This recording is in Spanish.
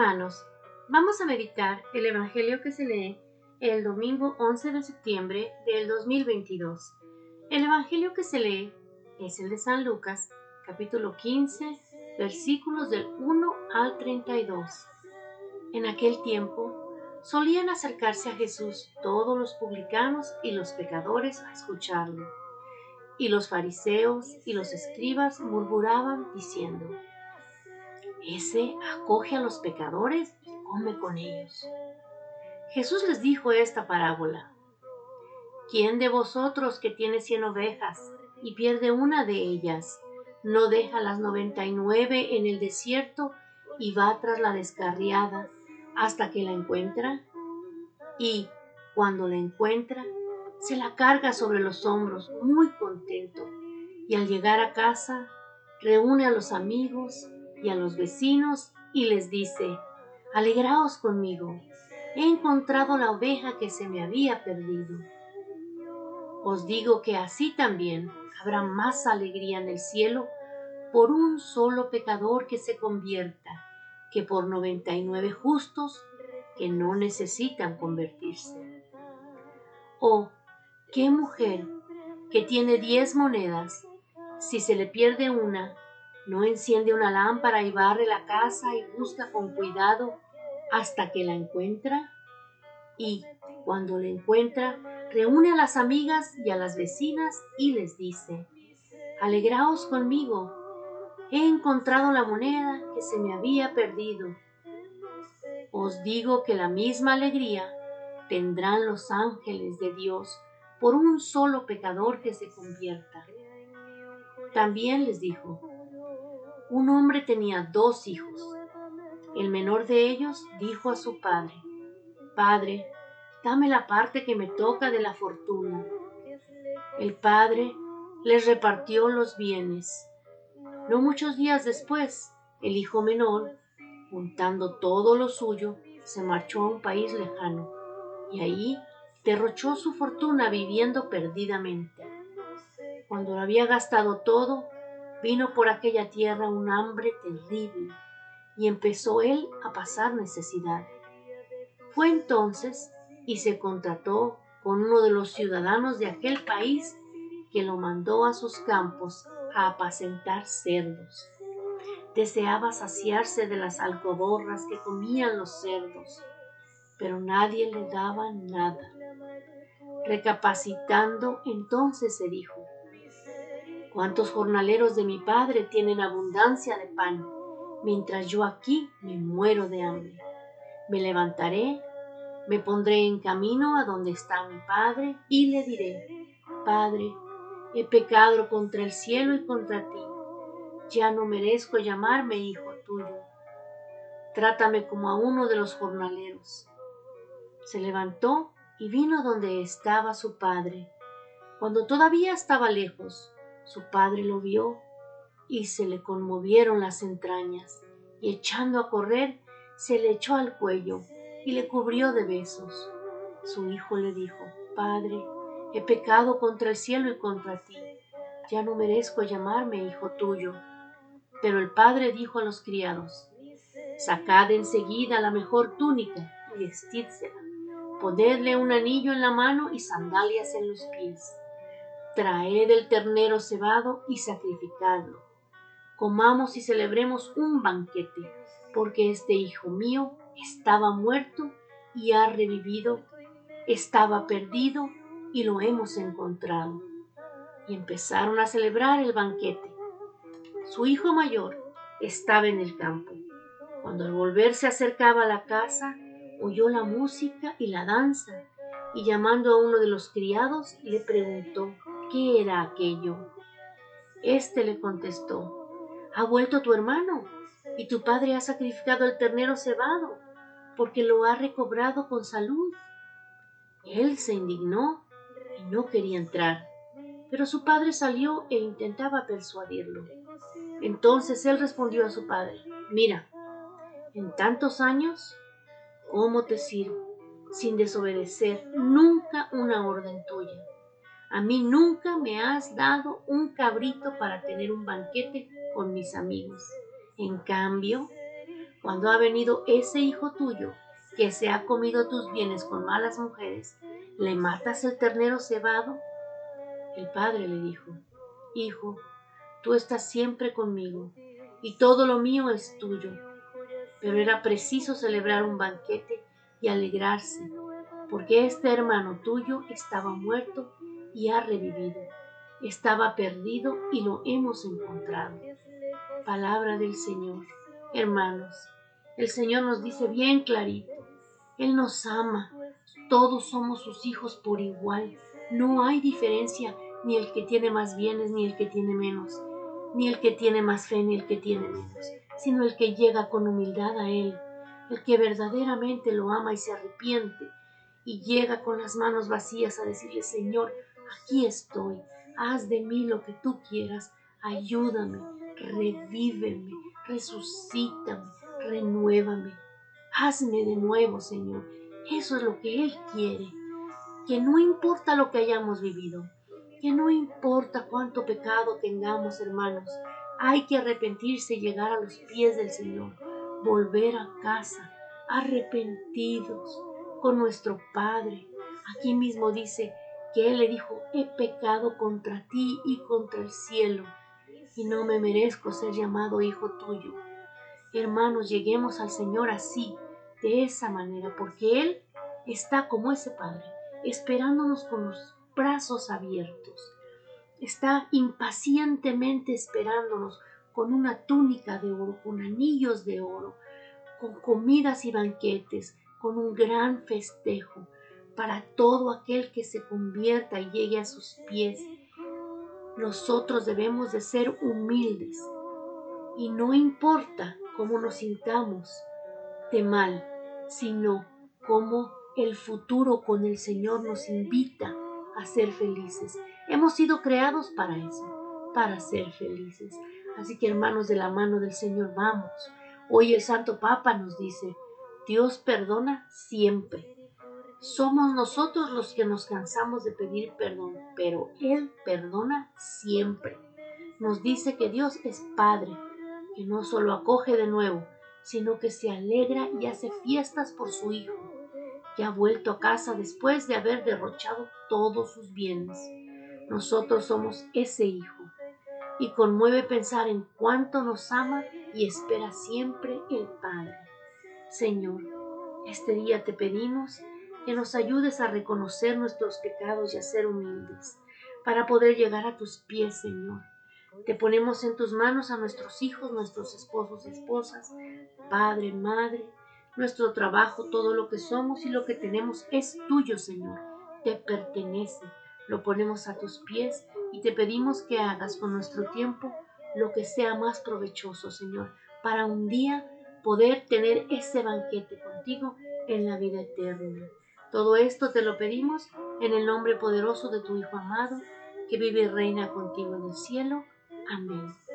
Hermanos, vamos a meditar el Evangelio que se lee el domingo 11 de septiembre del 2022. El Evangelio que se lee es el de San Lucas, capítulo 15, versículos del 1 al 32. En aquel tiempo solían acercarse a Jesús todos los publicanos y los pecadores a escucharlo. Y los fariseos y los escribas murmuraban diciendo, ese acoge a los pecadores y come con ellos. Jesús les dijo esta parábola. ¿Quién de vosotros que tiene cien ovejas y pierde una de ellas, no deja las noventa y nueve en el desierto y va tras la descarriada hasta que la encuentra? Y cuando la encuentra, se la carga sobre los hombros muy contento y al llegar a casa reúne a los amigos y a los vecinos y les dice, Alegraos conmigo, he encontrado la oveja que se me había perdido. Os digo que así también habrá más alegría en el cielo por un solo pecador que se convierta que por noventa y nueve justos que no necesitan convertirse. Oh, qué mujer que tiene diez monedas, si se le pierde una, no enciende una lámpara y barre la casa y busca con cuidado hasta que la encuentra. Y cuando la encuentra, reúne a las amigas y a las vecinas y les dice, Alegraos conmigo, he encontrado la moneda que se me había perdido. Os digo que la misma alegría tendrán los ángeles de Dios por un solo pecador que se convierta. También les dijo, un hombre tenía dos hijos. El menor de ellos dijo a su padre, Padre, dame la parte que me toca de la fortuna. El padre les repartió los bienes. No muchos días después, el hijo menor, juntando todo lo suyo, se marchó a un país lejano y ahí derrochó su fortuna viviendo perdidamente. Cuando lo había gastado todo, Vino por aquella tierra un hambre terrible y empezó él a pasar necesidad. Fue entonces y se contrató con uno de los ciudadanos de aquel país que lo mandó a sus campos a apacentar cerdos. Deseaba saciarse de las alcoborras que comían los cerdos, pero nadie le daba nada. Recapacitando, entonces se dijo, ¿Cuántos jornaleros de mi padre tienen abundancia de pan, mientras yo aquí me muero de hambre? Me levantaré, me pondré en camino a donde está mi padre y le diré, Padre, he pecado contra el cielo y contra ti. Ya no merezco llamarme hijo tuyo. Trátame como a uno de los jornaleros. Se levantó y vino donde estaba su padre. Cuando todavía estaba lejos, su padre lo vio y se le conmovieron las entrañas, y echando a correr, se le echó al cuello y le cubrió de besos. Su hijo le dijo, Padre, he pecado contra el cielo y contra ti, ya no merezco llamarme hijo tuyo. Pero el padre dijo a los criados, Sacad enseguida la mejor túnica y vestídsela, ponedle un anillo en la mano y sandalias en los pies traed el ternero cebado y sacrificadlo. Comamos y celebremos un banquete, porque este hijo mío estaba muerto y ha revivido, estaba perdido y lo hemos encontrado. Y empezaron a celebrar el banquete. Su hijo mayor estaba en el campo. Cuando al volver se acercaba a la casa, oyó la música y la danza, y llamando a uno de los criados, le preguntó, ¿Qué era aquello? Este le contestó, ha vuelto tu hermano, y tu padre ha sacrificado el ternero cebado, porque lo ha recobrado con salud. Él se indignó y no quería entrar, pero su padre salió e intentaba persuadirlo. Entonces él respondió a su padre, mira, en tantos años, ¿cómo te sirvo sin desobedecer nunca una orden tuya? A mí nunca me has dado un cabrito para tener un banquete con mis amigos. En cambio, cuando ha venido ese hijo tuyo que se ha comido tus bienes con malas mujeres, ¿le matas el ternero cebado? El padre le dijo, Hijo, tú estás siempre conmigo, y todo lo mío es tuyo. Pero era preciso celebrar un banquete y alegrarse, porque este hermano tuyo estaba muerto y ha revivido, estaba perdido y lo hemos encontrado. Palabra del Señor. Hermanos, el Señor nos dice bien clarito, Él nos ama, todos somos sus hijos por igual, no hay diferencia ni el que tiene más bienes ni el que tiene menos, ni el que tiene más fe ni el que tiene menos, sino el que llega con humildad a Él, el que verdaderamente lo ama y se arrepiente y llega con las manos vacías a decirle, Señor, aquí estoy, haz de mí lo que tú quieras, ayúdame, revíveme, resucítame, renuévame, hazme de nuevo, Señor. Eso es lo que Él quiere, que no importa lo que hayamos vivido, que no importa cuánto pecado tengamos, hermanos, hay que arrepentirse y llegar a los pies del Señor, volver a casa, arrepentidos con nuestro Padre. Aquí mismo dice que Él le dijo, he pecado contra ti y contra el cielo, y no me merezco ser llamado hijo tuyo. Hermanos, lleguemos al Señor así, de esa manera, porque Él está como ese Padre, esperándonos con los brazos abiertos. Está impacientemente esperándonos con una túnica de oro, con anillos de oro, con comidas y banquetes, con un gran festejo para todo aquel que se convierta y llegue a sus pies. Nosotros debemos de ser humildes y no importa cómo nos sintamos de mal, sino cómo el futuro con el Señor nos invita a ser felices. Hemos sido creados para eso, para ser felices. Así que hermanos de la mano del Señor, vamos. Hoy el Santo Papa nos dice, Dios perdona siempre. Somos nosotros los que nos cansamos de pedir perdón, pero Él perdona siempre. Nos dice que Dios es Padre, que no solo acoge de nuevo, sino que se alegra y hace fiestas por su Hijo, que ha vuelto a casa después de haber derrochado todos sus bienes. Nosotros somos ese Hijo, y conmueve pensar en cuánto nos ama y espera siempre el Padre. Señor, este día te pedimos que nos ayudes a reconocer nuestros pecados y a ser humildes, para poder llegar a tus pies, Señor te ponemos en tus manos a nuestros hijos, nuestros esposos, esposas, padre, madre, nuestro trabajo, todo lo que somos y lo que tenemos es tuyo, Señor. Te pertenece. Lo ponemos a tus pies y te pedimos que hagas con nuestro tiempo lo que sea más provechoso, Señor, para un día poder tener ese banquete contigo en la vida eterna. Todo esto te lo pedimos en el nombre poderoso de tu Hijo amado, que vive y reina contigo en el cielo Amém.